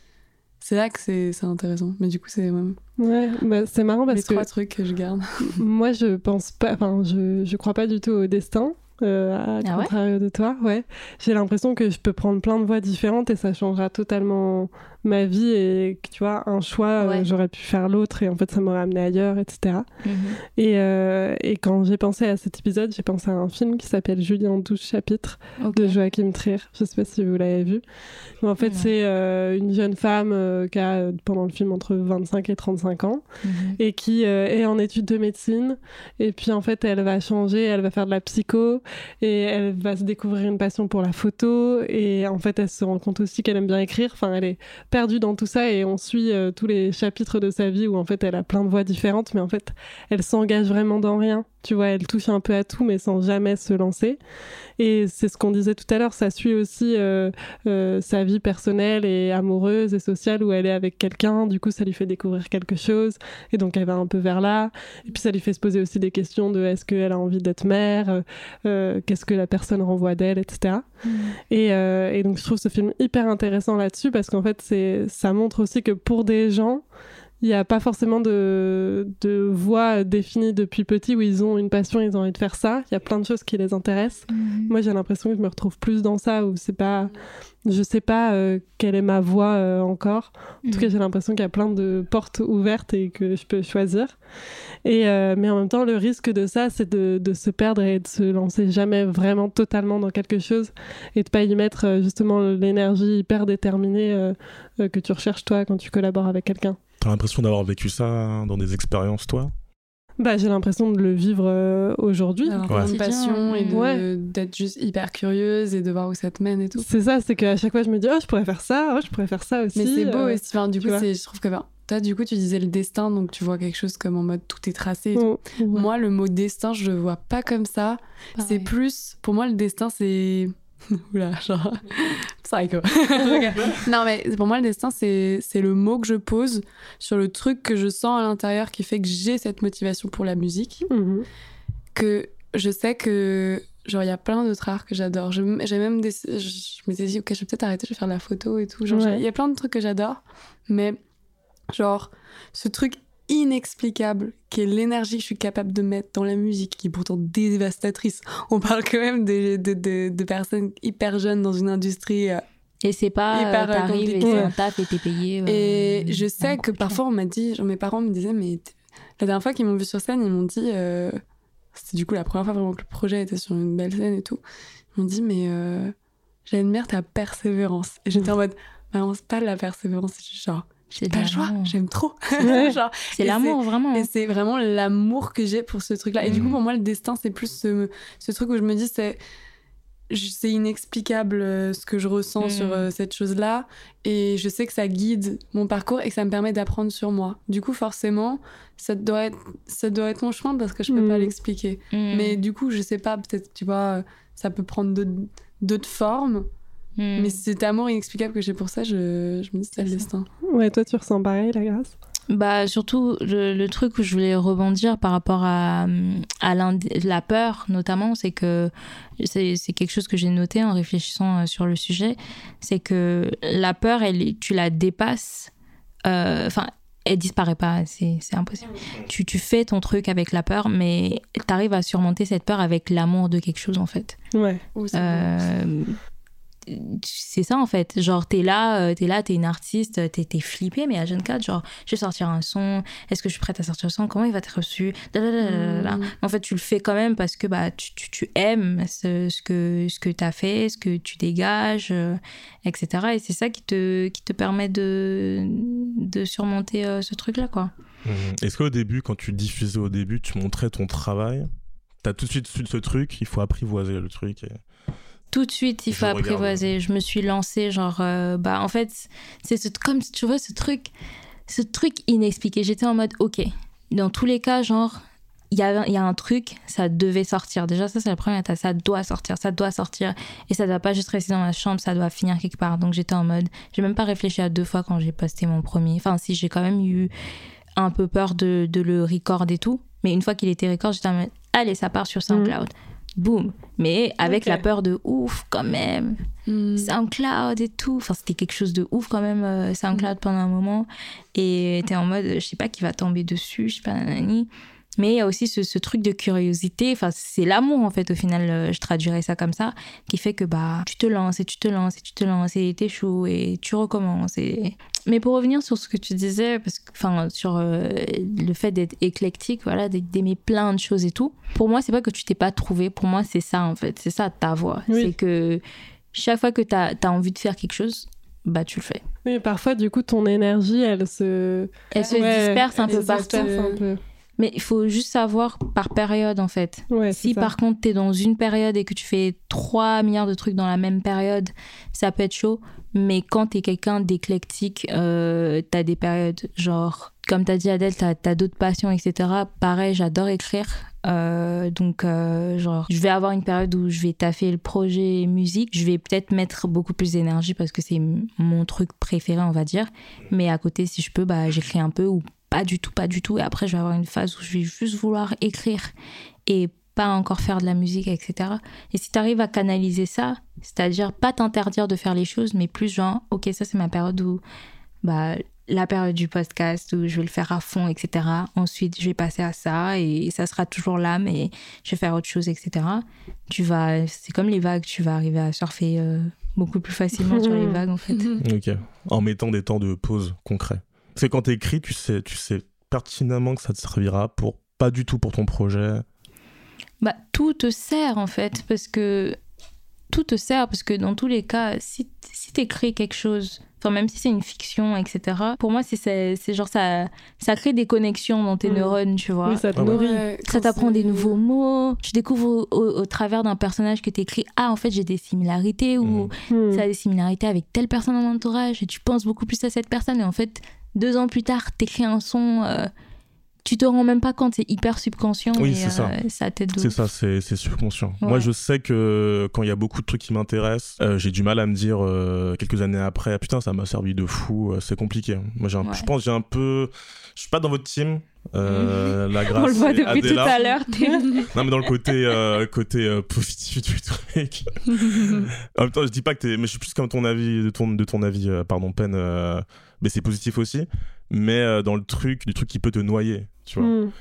C'est là que c'est c'est intéressant. Mais du coup, c'est ouais, Ouais, bah, c'est marrant les parce que trois trucs que je garde. [laughs] moi je pense pas, enfin je, je crois pas du tout au destin. Euh, à Ah ouais contrario de toi, ouais. J'ai l'impression que je peux prendre plein de voies différentes et ça changera totalement ma vie et que tu vois, un choix, euh, Ouais. j'aurais pu faire l'autre et en fait ça m'aurait amené ailleurs, etc. Mhm. Et, euh, et quand j'ai pensé à cet épisode, j'ai pensé à un film qui s'appelle Julie en 12 chapitres de Joachim Trier. Je sais pas si vous l'avez vu. Mais en fait, c'est euh, une jeune femme euh, qui a, pendant le film, entre 25 et 35 ans Mhm. et qui est en études de médecine. Et puis, en fait, elle va changer, elle va faire de la psycho et elle va se découvrir une passion pour la photo. Et en fait, elle se rend compte aussi qu'elle aime bien écrire. Enfin, elle est perdue dans tout ça et on suit euh, tous les chapitres de sa vie où en fait elle a plein de voix différentes, mais en fait elle s'engage vraiment dans rien. Tu vois, elle touche un peu à tout, mais sans jamais se lancer. Et c'est ce qu'on disait tout à l'heure, ça suit aussi euh, euh, sa vie personnelle et amoureuse et sociale où elle est avec quelqu'un. Du coup, ça lui fait découvrir quelque chose. Et donc, elle va un peu vers là. Et puis, ça lui fait se poser aussi des questions de est-ce qu'elle a envie d'être mère euh, Qu'est-ce que la personne renvoie d'elle, etc. Et, euh, et donc, je trouve ce film hyper intéressant là-dessus parce qu'en fait, c'est, ça montre aussi que pour des gens, il n'y a pas forcément de, de voie définie depuis petit où ils ont une passion, ils ont envie de faire ça. Il y a plein de choses qui les intéressent. Moi, j'ai l'impression que je me retrouve plus dans ça où c'est pas. Je sais pas euh, quelle est ma voie euh, encore. En tout cas, j'ai l'impression qu'il y a plein de portes ouvertes et que je peux choisir. Et, euh, mais en même temps, le risque de ça, c'est de, de se perdre et de se lancer jamais vraiment totalement dans quelque chose et de pas y mettre justement l'énergie hyper déterminée que tu recherches toi quand tu collabores avec quelqu'un. T'as l'impression d'avoir vécu ça dans des expériences, toi? Bah, j'ai l'impression de le vivre euh, aujourd'hui. D'avoir Ouais. passion et Ouais. d'être juste hyper curieuse et de voir où ça te mène et tout. C'est ça, c'est qu'à chaque fois je me dis oh je pourrais faire ça, oh je pourrais faire ça aussi. Mais c'est beau euh, aussi. Enfin, du coup, je trouve que enfin, toi, du coup, tu disais le destin, donc tu vois quelque chose comme en mode tout est tracé. et tout. ouais. Moi, le mot destin, je le vois pas comme ça. C'est plus, pour moi, le destin, c'est. [laughs] Oula, genre. Psycho. [laughs] non, mais pour moi, le destin, c'est le mot que je pose sur le truc que je sens à l'intérieur qui fait que j'ai cette motivation pour la musique. Mhm. Que je sais que. Genre, il y a plein d'autres arts que j'adore. J'ai même des. Je, je m'étais dit, ok, je vais peut-être arrêter, je vais faire de la photo et tout. Genre, Ouais. il y a plein de trucs que j'adore. Mais, genre, ce truc inexplicable qui est l'énergie que je suis capable de mettre dans la musique, qui est pourtant dévastatrice. On parle quand même de, de, de- de personnes hyper jeunes dans une industrie. euh, Et c'est pas Hyper, euh, euh, t'arrives et c'est un taf et t'es payé. euh, Et je sais que parfois on m'a dit, genre mes parents me disaient, mais la dernière fois qu'ils m'ont vu sur scène, ils m'ont dit, euh, c'était du coup la première fois vraiment que le projet était sur une belle scène et tout, ils m'ont dit, mais euh, j'admire ta persévérance. Et j'étais en mode, non, c'est pas de la persévérance, c'est genre, C'est pas de le choix, j'aime trop. Ouais. [laughs] C'est l'amour, vraiment. et c'est vraiment l'amour que j'ai pour ce truc-là. Et du coup, Mhm. pour moi, le destin, c'est plus ce, ce truc où je me dis, c'est c'est inexplicable euh, ce que je ressens sur euh, cette chose-là. Et je sais que ça guide mon parcours et que ça me permet d'apprendre sur moi. Du coup, forcément, ça doit être, ça doit être mon chemin parce que je peux pas Mhm. l'expliquer. Mm. Mais du coup, je sais pas, peut-être, tu vois, ça peut prendre d'autres formes. Mm. Mais cet amour inexplicable que j'ai pour ça, je, je me dis, c'est le destin. Ouais, toi tu ressens pareil la grâce? Bah surtout le, le truc où je voulais rebondir par rapport à, à la peur notamment, c'est que c'est c'est quelque chose que j'ai noté en réfléchissant euh, sur le sujet, c'est que la peur, elle, tu la dépasses, euh, enfin elle disparaît pas, c'est c'est impossible. Tu, tu fais ton truc avec la peur, mais tu arrives à surmonter cette peur avec l'amour de quelque chose en fait. Ouais. Euh, c'est ça en fait genre t'es là euh, t'es là t'es une artiste t'es t'es flippé mais à jeune 4 genre je vais sortir un son est-ce que je suis prête à sortir le son? Comment il va être reçu? Mhm. en fait tu le fais quand même parce que bah tu, tu, tu aimes ce, ce que ce que t'as fait ce que tu dégages euh, etc et c'est ça qui te qui te permet de de surmonter euh, ce truc là quoi Mhm. Est-ce qu'au début, quand tu diffusais au début, tu montrais ton travail? T'as tout de suite su ce truc, il faut apprivoiser le truc. et- tout de suite, il Je faut regarde. apprivoiser. Je me suis lancée, genre, euh, bah, en fait, c'est ce, comme tu vois, ce truc, ce truc inexpliqué. J'étais en mode, ok, dans tous les cas, genre, il y a, il y a un truc, ça devait sortir. Déjà, ça, c'est la première étape. Ça doit sortir, ça doit sortir. Et ça doit pas juste rester dans ma chambre, ça doit finir quelque part. Donc, j'étais en mode, j'ai même pas réfléchi à deux fois quand j'ai posté mon premier. Enfin, si, j'ai quand même eu un peu peur de, de le record et tout. Mais une fois qu'il était record, j'étais en mode, allez, ça part sur SoundCloud. Boum. Mais avec la peur de ouf, quand même. Mhm. SoundCloud et tout. Enfin, c'était quelque chose de ouf quand même, euh, SoundCloud pendant un moment. Et t'es en mode, je sais pas qui va tomber dessus, je sais pas, nanani. Mais il y a aussi ce, ce truc de curiosité. Enfin, c'est l'amour, en fait, au final, euh, je traduirais ça comme ça, qui fait que bah, tu te lances et tu te lances et tu te lances et t'échoues et tu recommences. Et... Mais pour revenir sur ce que tu disais, parce que, enfin, sur euh, le fait d'être éclectique, voilà, d'aimer- plein de choses et tout, pour moi, c'est pas que tu t'es pas trouvé. Pour moi, c'est ça, en fait. C'est ça ta voix. Oui. C'est que chaque fois que tu as, envie de faire quelque chose, bah tu le fais. Oui, parfois du coup ton énergie elle se Elle se Ouais, disperse un peu elle se partout. disperse un peu. Mais il faut juste savoir par période, en fait. Ouais, Si ça. par contre, tu es dans une période et que tu fais 3 milliards de trucs dans la même période, ça peut être chaud. Mais quand tu es quelqu'un d'éclectique, euh, tu as des périodes, genre, comme tu as dit Adèle, tu as, d'autres passions, etc. Pareil, j'adore écrire. Euh, donc, euh, genre, je vais avoir une période où je vais taffer le projet musique. Je vais peut-être mettre beaucoup plus d'énergie parce que c'est mon truc préféré, on va dire. Mais à côté, si je peux, bah, j'écris un peu ou pas du tout, pas du tout. Et après, je vais avoir une phase où je vais juste vouloir écrire et pas encore faire de la musique, etc. Et si tu arrives à canaliser ça, c'est-à-dire pas t'interdire de faire les choses, mais plus genre, ok, ça c'est ma période où, bah, la période du podcast où je vais le faire à fond, etc. Ensuite, je vais passer à ça et ça sera toujours là, mais je vais faire autre chose, etc. Tu vas, c'est comme les vagues, tu vas arriver à surfer euh, beaucoup plus facilement sur les [laughs] vagues, en fait. Ok. En mettant des temps de pause concrets. C'est quand t'écris, tu sais, tu sais pertinemment que ça te servira pour pas du tout pour ton projet. Bah, tout te sert en fait, parce que tout te sert, parce que dans tous les cas, si, si t'écris quelque chose, enfin même si c'est une fiction, etc., pour moi, c'est- genre ça, ça crée des connexions dans tes neurones, tu vois. Oui, ça te Ah ouais. nourrit. Ouais, Ça quand t'apprend des nouveaux mots, tu découvres au, au- au travers d'un personnage que t'écris, ah en fait j'ai des similarités ou Mhm. Ça a des similarités avec telle personne dans mon entourage et tu penses beaucoup plus à cette personne et en fait deux ans plus tard t'écris un son euh, tu te rends même pas compte c'est hyper subconscient Oui, c'est ça. euh, ça t'aide C'est ça, c'est c'est subconscient. Ouais. Moi, je sais que quand il y a beaucoup de trucs qui m'intéressent, euh, j'ai du mal à me dire euh, quelques années après, ah, putain, ça m'a servi de fou. euh, c'est compliqué. Moi, j'ai un- Ouais. je pense que j'ai un peu, je suis pas dans votre team. Euh, [laughs] la grâce on le voit depuis tout à l'heure t'es- [laughs] Non, mais dans le côté, euh, côté euh, positif du truc. [laughs] en même temps, je dis pas que t'es. Mais je suis plus comme ton avis, de ton, de ton avis, euh, pardon, peine. Mais c'est positif aussi. Mais euh, dans le truc, du truc qui peut te noyer, tu vois. Hmm.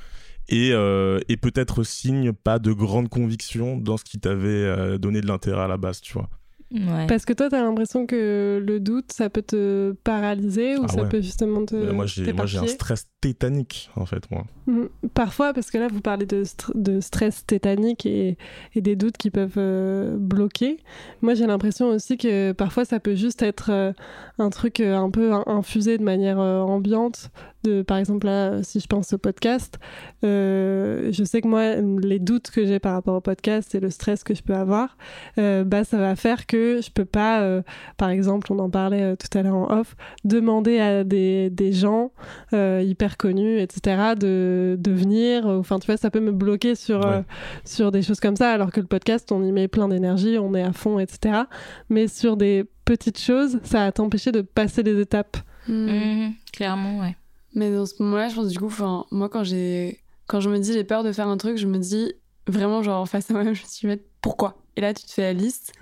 Et, euh, et peut-être signe pas de grande conviction dans ce qui t'avait euh, donné de l'intérêt à la base, tu vois. Ouais. Parce que toi, t'as l'impression que le doute, ça peut te paralyser ou Ah ça ouais. peut justement te. Mais moi, j'ai, moi, j'ai un stress tétanique, en fait, moi. Mm. Parfois, parce que là, vous parlez de, str- de stress tétanique et, et des doutes qui peuvent euh, bloquer. Moi, j'ai l'impression aussi que parfois, ça peut juste être euh, un truc euh, un peu in- infusé de manière euh, ambiante. De, par exemple, là, si je pense au podcast, euh, je sais que moi, les doutes que j'ai par rapport au podcast et le stress que je peux avoir, euh, bah, ça va faire que je peux pas, euh, par exemple, on en parlait euh, tout à l'heure en off, demander à des, des gens euh, hyper connus, etc., de, de venir. Enfin, tu vois, ça peut me bloquer sur, euh, Ouais. sur des choses comme ça, alors que le podcast, on y met plein d'énergie, on est à fond, etc. Mais sur des petites choses, ça va t'empêcher de passer les étapes. Hmm. Mhm, clairement ouais Mais dans ce moment-là, je pense du coup, enfin, moi quand j'ai, quand je me dis j'ai peur de faire un truc, je me dis vraiment genre face à moi-même, [laughs] je me suis dit mais pourquoi? Et là, tu te fais la liste.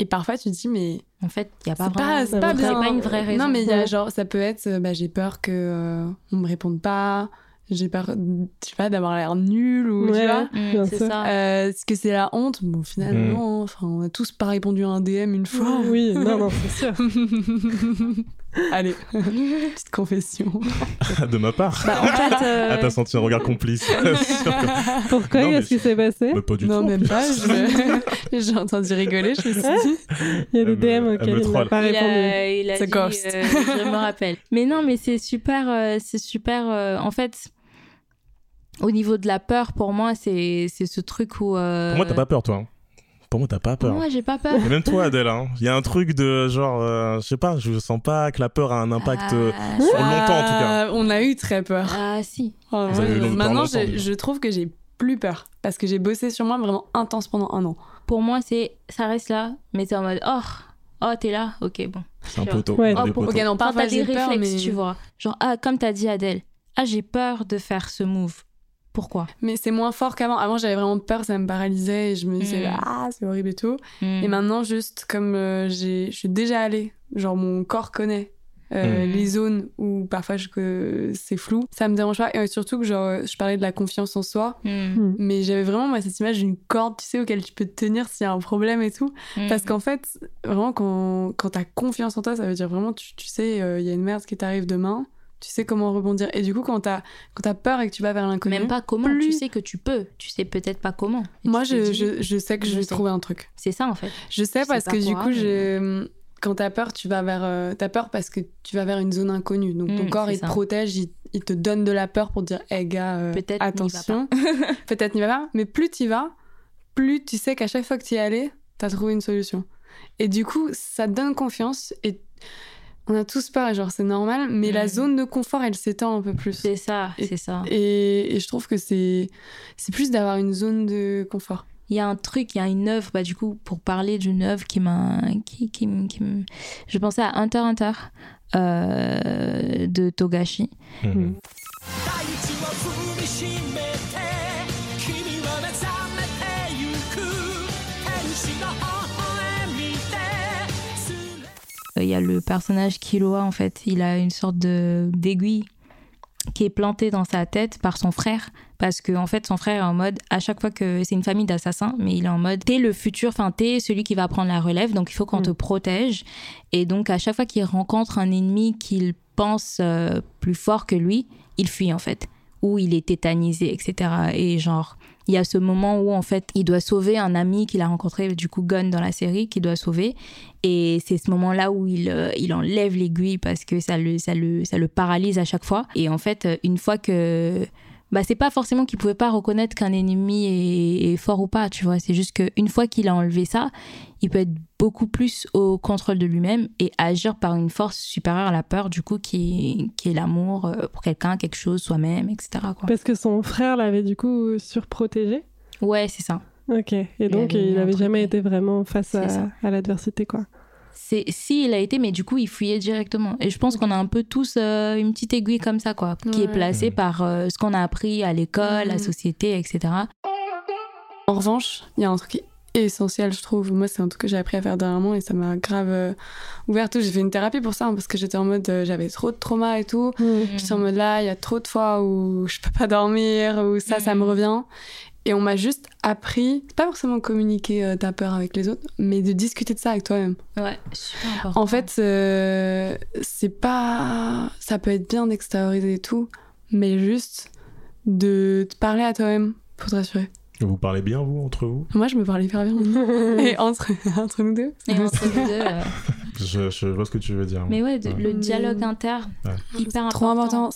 Et parfois, tu te dis mais en fait il y a pas c'est pas, vraiment c'est pas bien. pas une vraie raison. Non, mais il y a Ouais. genre ça peut être bah, j'ai peur que euh, on me réponde pas, j'ai peur, je sais pas, d'avoir l'air nul ou tu Ouais. vois. Mhm, Bien c'est sûr. ça Euh, Est-ce que c'est la honte? Bon, au final, Mm. Enfin, on a tous pas répondu à un DM une fois. oui, non, non, c'est [laughs] sûr. [laughs] Allez, [laughs] petite confession. [laughs] de ma part. Bah, en fait, euh, Ah, t'as senti un regard complice. [laughs] Pourquoi? Qu'est-ce qui s'est passé? Mais pas du non, tout. même pas. je- J'ai entendu rigoler, je me suis dit. Il y a des DM me auxquels il n'a pas il répondu. a, il a C'est dit, ghost. euh, je me rappelle. Mais non, mais c'est super, euh, c'est super. euh, en fait, au niveau de la peur, pour moi, c'est c'est ce truc où. euh, Pour moi, t'as pas peur, toi. hein. Pour moi, t'as pas peur. Moi, j'ai pas peur. Et même toi, Adèle, hein. il y a un truc de genre, euh, je sais pas, je sens pas que la peur a un impact. euh, Ah, Sur longtemps, en tout cas. Euh, On a eu très peur. Ah, si. Oh, ouais, maintenant, je, trouve que j'ai plus peur. Parce que j'ai bossé sur moi vraiment intense pendant un an. Pour moi, c'est ça reste là, mais t'es en mode oh, oh, t'es là, ok, bon. C'est un peu tôt. Ouais. Oh. Ok, non, Quand parfois t'as des peur, réflexes, mais... tu vois. Genre, ah, comme t'as dit Adèle, ah, j'ai peur de faire ce move. Pourquoi mais c'est moins fort qu'avant. Avant, j'avais vraiment peur, ça me paralysait et je me disais, Mm. ah, c'est horrible et tout. Hmm. Et maintenant, juste comme euh, j'ai- je suis déjà allée, genre mon corps connaît euh, Mm. les zones où parfois je, que c'est flou, ça me dérange pas. Et surtout que genre, je parlais de la confiance en soi, mais j'avais vraiment moi, cette image d'une corde, tu sais, auquel tu peux te tenir s'il y a un problème et tout. Parce qu'en fait, vraiment, quand, quand t'as confiance en toi, ça veut dire vraiment, tu, tu sais, euh, il y a une merde qui t'arrive demain, tu sais comment rebondir. Et du coup, quand t'as quand t'as peur et que tu vas vers l'inconnu, Même pas comment, plus- tu sais que tu peux, tu sais peut-être pas comment. Et moi, je, dis, je, je sais que je je vais trouver un truc. C'est ça en fait. Je sais Je parce que du quoi, coup, mais- j'ai- quand t'as peur, tu vas vers. euh, T'as peur parce que tu vas vers une zone inconnue. Donc ton Mm, corps, il te protège, il, il te donne de la peur pour dire, hé gars, euh, Peut-être attention. [laughs] Peut-être n'y va pas. Mais plus tu vas, plus tu sais qu'à chaque fois que tu y es allé, tu as trouvé une solution. Et du coup, ça te donne confiance et on a tous peur, et genre c'est normal, mais la Mm. zone de confort, elle s'étend un peu plus. C'est ça, c'est ça. Et, et je trouve que c'est c'est plus d'avoir une zone de confort. Il y a un truc, il y a une œuvre, bah, du coup, pour parler d'une œuvre qui m'a. Qui, qui, qui Je pensais à Hunter Hunter euh, de Togashi. Mhm. 大 Il y a le personnage Killua, en fait. Il a une sorte de d'aiguille qui est plantée dans sa tête par son frère. Parce que, en fait, son frère est en mode, à chaque fois que c'est une famille d'assassins, mais il est en mode, t'es le futur, enfin, t'es celui qui va prendre la relève, donc il faut qu'on Mm. te protège. Et donc, à chaque fois qu'il rencontre un ennemi qu'il pense euh, plus fort que lui, il fuit, en fait. Ou il est tétanisé, etc. Et genre, il y a ce moment où, en fait, il doit sauver un ami qu'il a rencontré, du coup, Gun dans la série, qu'il doit sauver. Et c'est ce moment-là où il, euh, il enlève l'aiguille parce que ça le, ça, le, ça le paralyse à chaque fois. Et en fait, euh, une fois que. Bah, c'est pas forcément qu'il pouvait pas reconnaître qu'un ennemi est, est fort ou pas, tu vois. C'est juste qu'une fois qu'il a enlevé ça, il peut être beaucoup plus au contrôle de lui-même et agir par une force supérieure à la peur, du coup, qui est, qui est l'amour euh, pour quelqu'un, quelque chose, soi-même, etc. Quoi. Parce que son frère l'avait du coup surprotégé? Ouais, c'est ça. Ok. Et donc, avait il n'avait jamais été vraiment face à, l'adversité, quoi. C'est si il a été, mais du coup il fuyait directement. Et je pense qu'on a un peu tous euh, une petite aiguille comme ça, quoi, qui est placée par euh, ce qu'on a appris à l'école, la Mhm. société, etc. En revanche, il y a un truc qui est essentiel, je trouve. Moi, c'est un truc que j'ai appris à faire dernièrement et ça m'a grave euh, ouvert tout. J'ai fait une thérapie pour ça hein, parce que j'étais en mode, euh, j'avais trop de trauma et tout. J'étais en mode là, il y a trop de fois où je peux pas dormir, où ça, ça me Mhm. revient. Et on m'a juste appris, pas forcément communiquer euh, ta peur avec les autres, mais de discuter de ça avec toi-même. Ouais, super important. En fait, c'est pas. Ça peut être bien d'extérioriser et tout, mais juste de te parler à toi-même pour te rassurer. Vous parlez bien, vous, entre vous? Moi, je me parle hyper bien. [laughs] et entre, entre nous deux. Et entre nous deux, euh, je, je vois ce que tu veux dire. Mais ouais, de- le dialogue interne, Ouais. hyper important. Trop important.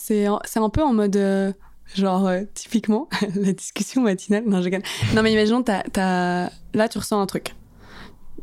C'est un peu en mode. euh, genre, euh, typiquement, [laughs] la discussion matinale. Non, je gagne. Non, mais imaginons, t'as- t'as- là, tu ressens un truc.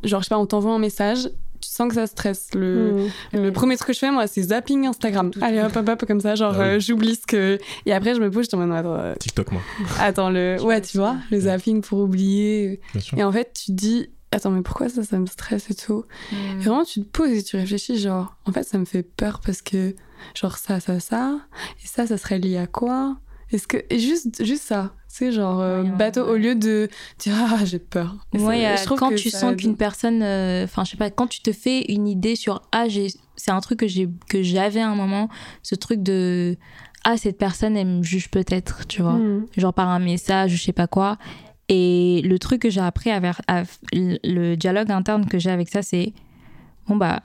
Genre, je sais pas, on t'envoie un message, sens que ça stresse. Le, Mm. le premier truc que je fais, moi, c'est zapping Instagram. Allez, hop, hop, hop, comme ça, genre, Ah oui. euh, j'oublie ce que. Et après, je me pose, je mode, attends, euh, TikTok, moi, attends, le. Ouais, tu vois, le zapping pour oublier. bien sûr. Et en fait, tu te dis, attends, mais pourquoi ça, ça me stresse et tout? Mm. Et vraiment, tu te poses et tu réfléchis, genre, en fait, ça me fait peur parce que, genre, ça, ça, ça, et ça, ça serait lié à quoi? Est-ce que. Et juste, juste ça, sais, genre, euh, Ouais, bateau, ouais. au lieu de dire, ah, j'ai peur. Ça- Ouais, euh, je trouve quand tu sens qu'une personne, euh, enfin, je sais pas, quand tu te fais une idée sur ah, j'ai, c'est un truc que j'ai que j'avais à un moment, ce truc de ah, cette personne elle me juge peut-être, tu vois, Mm. genre par un message, je sais pas quoi. Et le truc que j'ai appris à- le dialogue interne que j'ai avec ça, c'est bon bah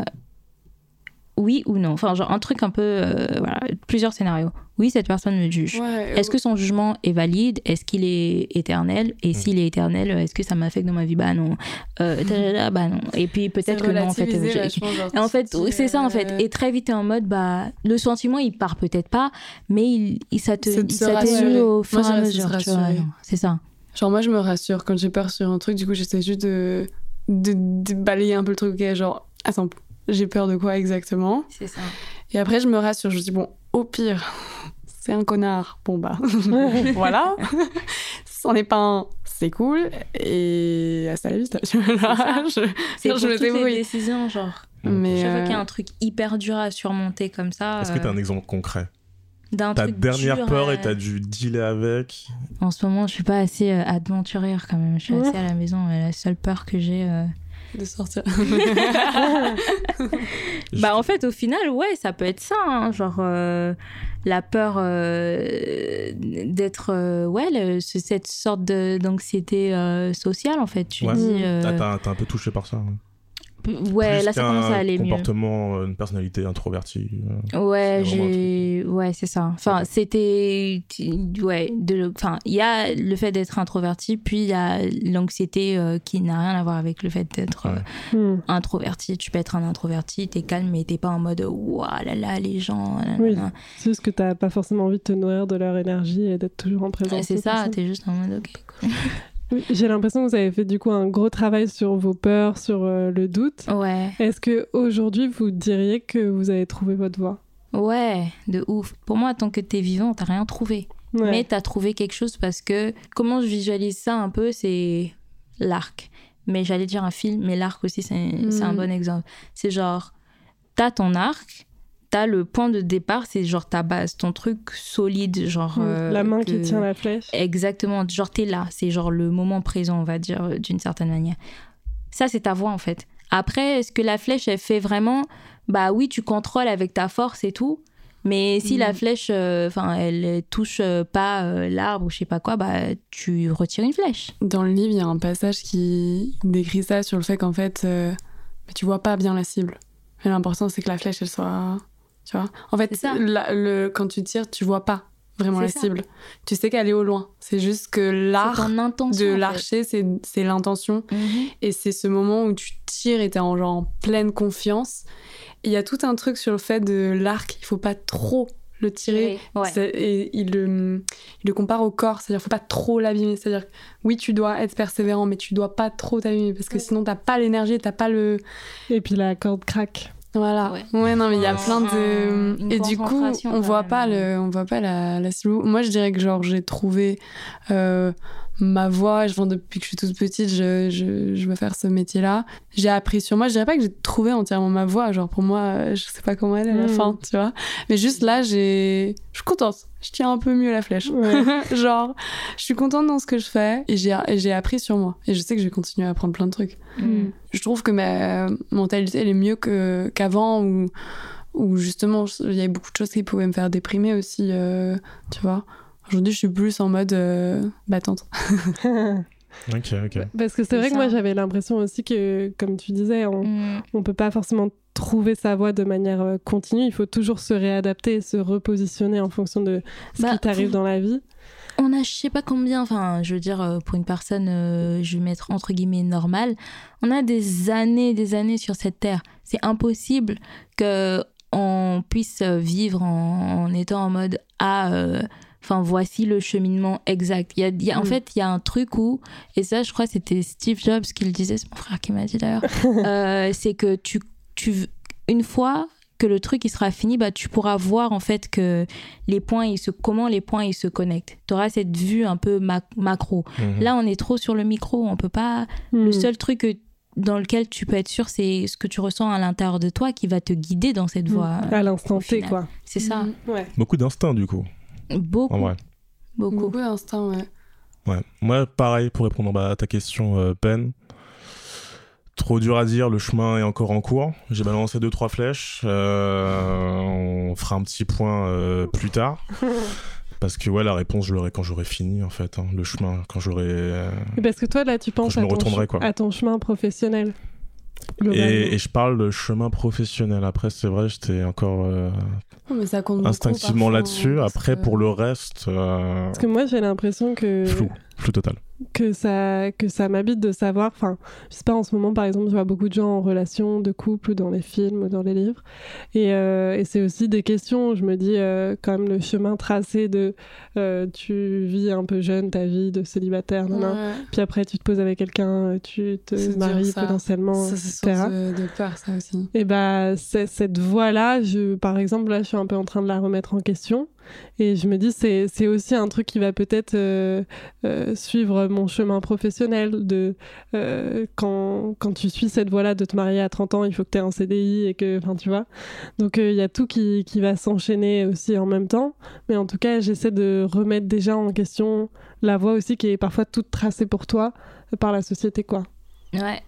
oui ou non, enfin genre un truc un peu euh, voilà, plusieurs scénarios. Oui, cette personne me juge. Ouais, Est-ce que son jugement est valide? Est-ce qu'il est éternel? Et Mm. s'il est éternel, est-ce que ça m'affecte dans ma vie? Bah non. Euh, bah non. Et puis peut-être que non, en fait. Et [laughs] en fait, c'est ça en fait. euh, Et très vite, t'es en mode, bah, le sentiment, il part peut-être pas, mais il, il- ça te, il au fur et à mesure. se tu vois, rassurer. non, C'est ça. Genre, moi, je me rassure quand j'ai peur sur un truc, du coup, j'essaie juste de, de, de balayer un peu le truc, ok, genre, attends, j'ai peur de quoi exactement C'est ça. Et après, je me rassure, je me dis, bon, au pire, [laughs] c'est un connard, bon bah, [laughs] voilà, c'en est pas un, c'est cool, et à ça la vista, là, je- C'est je pour me débrouille. décisions, genre. Mais, fois euh, qu'il y a un truc hyper dur à surmonter comme ça. Est-ce que t'as euh, un exemple concret d'un Ta truc dernière dur, peur euh, et t'as dû dealer avec En ce moment, je suis pas assez euh, aventurière quand même. Je suis Ouais. assez à la maison. La seule peur que j'ai. euh, de sortir. [laughs] [laughs] Bah en fait au final ouais ça peut être ça hein, genre euh, la peur euh, d'être euh, ouais le- cette sorte de- d'anxiété euh, sociale en fait tu Ouais. dis euh, Ah, t'as t'as un peu touché par ça. ouais. Ouais, là, ça commence à aller mieux. comportement, euh, une personnalité introvertie. euh. Ouais, j'ai. Ouais, c'est ça. Enfin, c'était. Ouais, de... enfin, il y a le fait d'être introverti, puis il y a l'anxiété euh, qui n'a rien à voir avec le fait d'être Ouais. euh, Hmm. introverti. Tu peux être un introverti, t'es calme, mais t'es pas en mode waouh là là, les gens. là, Oui. C'est juste que t'as pas forcément envie de te nourrir de leur énergie et d'être toujours en présence. Ouais, C'est ça, t'es juste en mode ok. cool. [laughs] Oui, J'ai l'impression que vous avez fait du coup un gros travail sur vos peurs, sur euh, le doute. Ouais, Est-ce que aujourd'hui vous diriez que vous avez trouvé votre voie? Ouais, de ouf. Pour moi, tant que t'es vivant, t'as rien trouvé. Ouais. Mais t'as trouvé quelque chose parce que comment je visualise ça un peu, c'est l'arc. Mais j'allais dire un film, mais l'arc aussi, c'est un Mm. bon exemple. C'est genre, t'as ton arc, t'as le point de départ, c'est genre ta base, ton truc solide, genre. Hmm. euh, la main qui tient la flèche. Exactement, genre t'es là, c'est genre le moment présent, on va dire, euh, d'une certaine manière. Ça, c'est ta voix en fait. Après, est-ce que la flèche, elle fait vraiment Bah oui, tu contrôles avec ta force et tout. Mais si la Mhm. flèche, euh, enfin, elle touche euh, pas euh, l'arbre ou je sais pas quoi, bah tu retires une flèche. Dans le livre, il y a un passage qui décrit ça sur le fait qu'en fait, euh, bah, tu vois pas bien la cible. L'important, c'est que la flèche, elle soit. Tu vois En fait, C'est ça. la- le, quand tu tires, tu vois pas vraiment la ça. cible. Tu sais qu'elle est au loin. C'est juste que l'art de en fait. l'archer, c'est c'est l'intention. Mhm. Et c'est ce moment où tu tires et t'es en, genre, en pleine confiance. Il y a tout un truc sur le fait de l'arc, il faut pas trop le tirer. Ouais. Et il le, il le compare au corps, c'est-à-dire faut pas trop l'abîmer. C'est-à-dire oui, tu dois être persévérant, mais tu dois pas trop t'abîmer parce que sinon t'as pas l'énergie, t'as pas le. Et puis la corde craque. Voilà. Ouais. Ouais, non, mais il y a plein de. une Et du coup, on voit même. pas le, on voit pas la, la cible. Moi, je dirais que genre j'ai trouvé euh, ma voix. Je, enfin, depuis que je suis toute petite, je, je, je veux faire ce métier-là. J'ai appris sur moi. Je dirais pas que j'ai trouvé entièrement ma voix. Genre pour moi, euh, je sais pas comment elle est à la Mm. fin, tu vois. Mais juste là, j'ai, je suis contente. Je tiens un peu mieux la flèche. Ouais. [laughs] genre, je suis contente dans ce que je fais et j'ai, appris sur moi. Et je sais que je vais continuer à apprendre plein de trucs Mhm. je trouve que ma mentalité elle est mieux qu'avant où où justement il y avait beaucoup de choses qui pouvaient me faire déprimer aussi euh, tu vois aujourd'hui je suis plus en mode euh, battante [laughs] Ok, ok. Parce que c'est vrai que moi j'avais l'impression aussi que, comme tu disais, on, Mhm. on peut pas forcément trouver sa voie de manière euh, continue. Il faut toujours se réadapter, se repositionner en fonction de ce Bah, qui t'arrive dans la vie. On a je sais pas combien, enfin je veux dire euh, pour une personne, euh, je vais mettre entre guillemets normale, on a des années, des années sur cette terre. C'est impossible que on puisse vivre en, en étant en mode ah, euh, enfin voici le cheminement exact. Il y a, il y a- En Mm. fait il y a un truc où et ça je crois que c'était Steve Jobs qui le disait, c'est mon frère qui m'a dit d'ailleurs, [laughs] euh, c'est que tu tu une fois que le truc il sera fini, bah tu pourras voir en fait que les points ils se comment les points ils se connectent. Tu auras cette vue un peu mac- macro. Mhm. Là, on est trop sur le micro, on peut pas le seul truc que- dans lequel tu peux être sûr, c'est ce que tu ressens à l'intérieur de toi qui va te guider dans cette Hmm. voie. À l'instant T, final. quoi. C'est ça. Ouais. Beaucoup d'instinct, du coup, Beaucoup, en vrai. beaucoup. beaucoup d'instinct ouais Ouais. Moi, pareil, pour répondre à ta question, euh, Pen. Trop dur à dire, le chemin est encore en cours. J'ai balancé deux trois flèches. euh, on fera un petit point euh, plus tard. [laughs] Parce que ouais, la réponse, je l'aurai quand j'aurai fini, en fait. hein, le chemin, quand j'aurai. euh, Mais Parce que toi, là, tu penses à ton, quoi. à ton chemin professionnel. Globalement. Et, et je parle de chemin professionnel. Après, c'est vrai, j'étais encore euh, mais ça instinctivement là-dessus. hein, parce Après, que- pour le reste, euh, Parce que moi, j'ai l'impression que... flou, flou total. Que ça, que ça m'habite de savoir. Enfin, je sais pas, en ce moment, par exemple, je vois beaucoup de gens en relation de couple ou dans les films ou dans les livres. Et, euh, et c'est aussi des questions je me dis, euh, quand même, le chemin tracé de euh, tu vis un peu jeune ta vie de célibataire, nan. Puis après tu te poses avec quelqu'un, euh, tu te maries ça. potentiellement, ça etc. de, de peur ça aussi Et bah, cette voie-là, par exemple, là, je suis un peu en train de la remettre en question. Et je me dis, c'est aussi un truc qui va peut-être euh, euh, suivre mon chemin professionnel. De, euh, quand, quand tu suis cette voie-là de te marier à 30 ans, il faut que tu aies un CDI et que, enfin, tu vois. Donc, il y a tout qui, qui va s'enchaîner aussi en même temps. Mais en tout cas, j'essaie de remettre déjà en question la voie aussi qui est parfois toute tracée pour toi par la société, quoi. Ouais.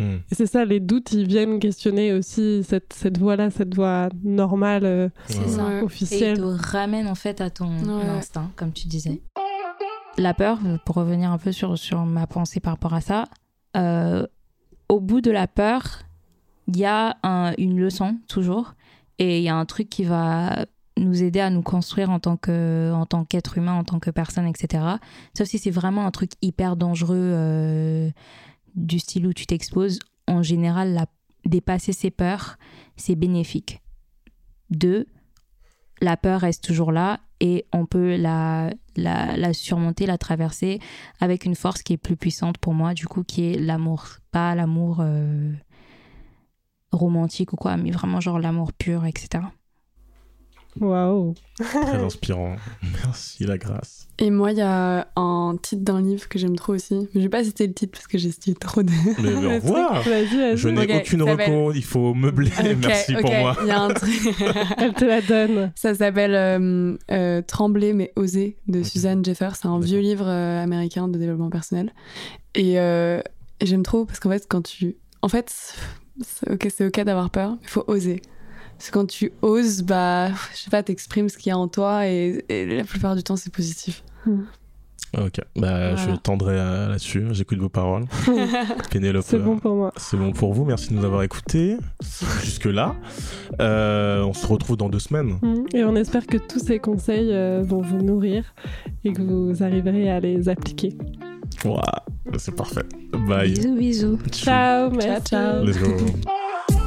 Hmm. Et c'est ça, les doutes, ils viennent questionner aussi cette, cette voie-là, cette voie normale, euh, ça. Ouais. Et il officielle. te ramène en fait à ton Ouais. instinct, comme tu disais. La peur, pour revenir un peu sur, sur ma pensée par rapport à ça, euh, au bout de la peur, il y a un- une leçon toujours et il y a un truc qui va nous aider à nous construire en tant que en tant qu'être humain, en tant que personne, etc. Sauf si c'est vraiment un truc hyper dangereux euh, du style où tu t'exposes. En général, la, dépasser ses peurs, c'est bénéfique. Deux, la peur reste toujours là et on peut la, la, surmonter, la traverser avec une force qui est plus puissante pour moi, du coup, qui est l'amour. Pas l'amour euh, romantique ou quoi, mais vraiment genre l'amour pur, etc. Waouh. Très inspirant. [laughs] Merci, la grâce. Et moi, il y a un titre d'un livre que j'aime trop aussi. Mais je vais pas citer le titre parce que j'ai cité trop de. Mais, mais au [laughs] revoir. Vas-y, vas-y. Je n'ai aucune ça s'appelle- reco, il faut meubler. [laughs] Merci pour ok, moi. Il y a un truc. Elle te la donne. Ça s'appelle euh, euh, Trembler mais oser de. Suzanne Jeffers. C'est un D'accord. vieux livre euh, américain de développement personnel. Et, euh, j'aime trop parce qu'en fait, quand tu. En fait, c'est ok, c'est ok d'avoir peur, mais il faut oser. Parce que quand tu oses, bah, je sais pas, t'exprimes ce qu'il y a en toi et, et la plupart du temps, c'est positif. Ok, bah, je tendrai euh, là-dessus. J'écoute vos paroles. [laughs] Pénélope. C'est euh, bon pour moi. C'est bon pour vous, merci de nous avoir écoutés jusque-là. Euh, on se retrouve dans deux semaines. Mm. Et on espère que tous ces conseils euh, vont vous nourrir et que vous arriverez à les appliquer. Ouah, c'est parfait. Bye. Bisous, bisous. Ciao, merci. ciao. Let's go.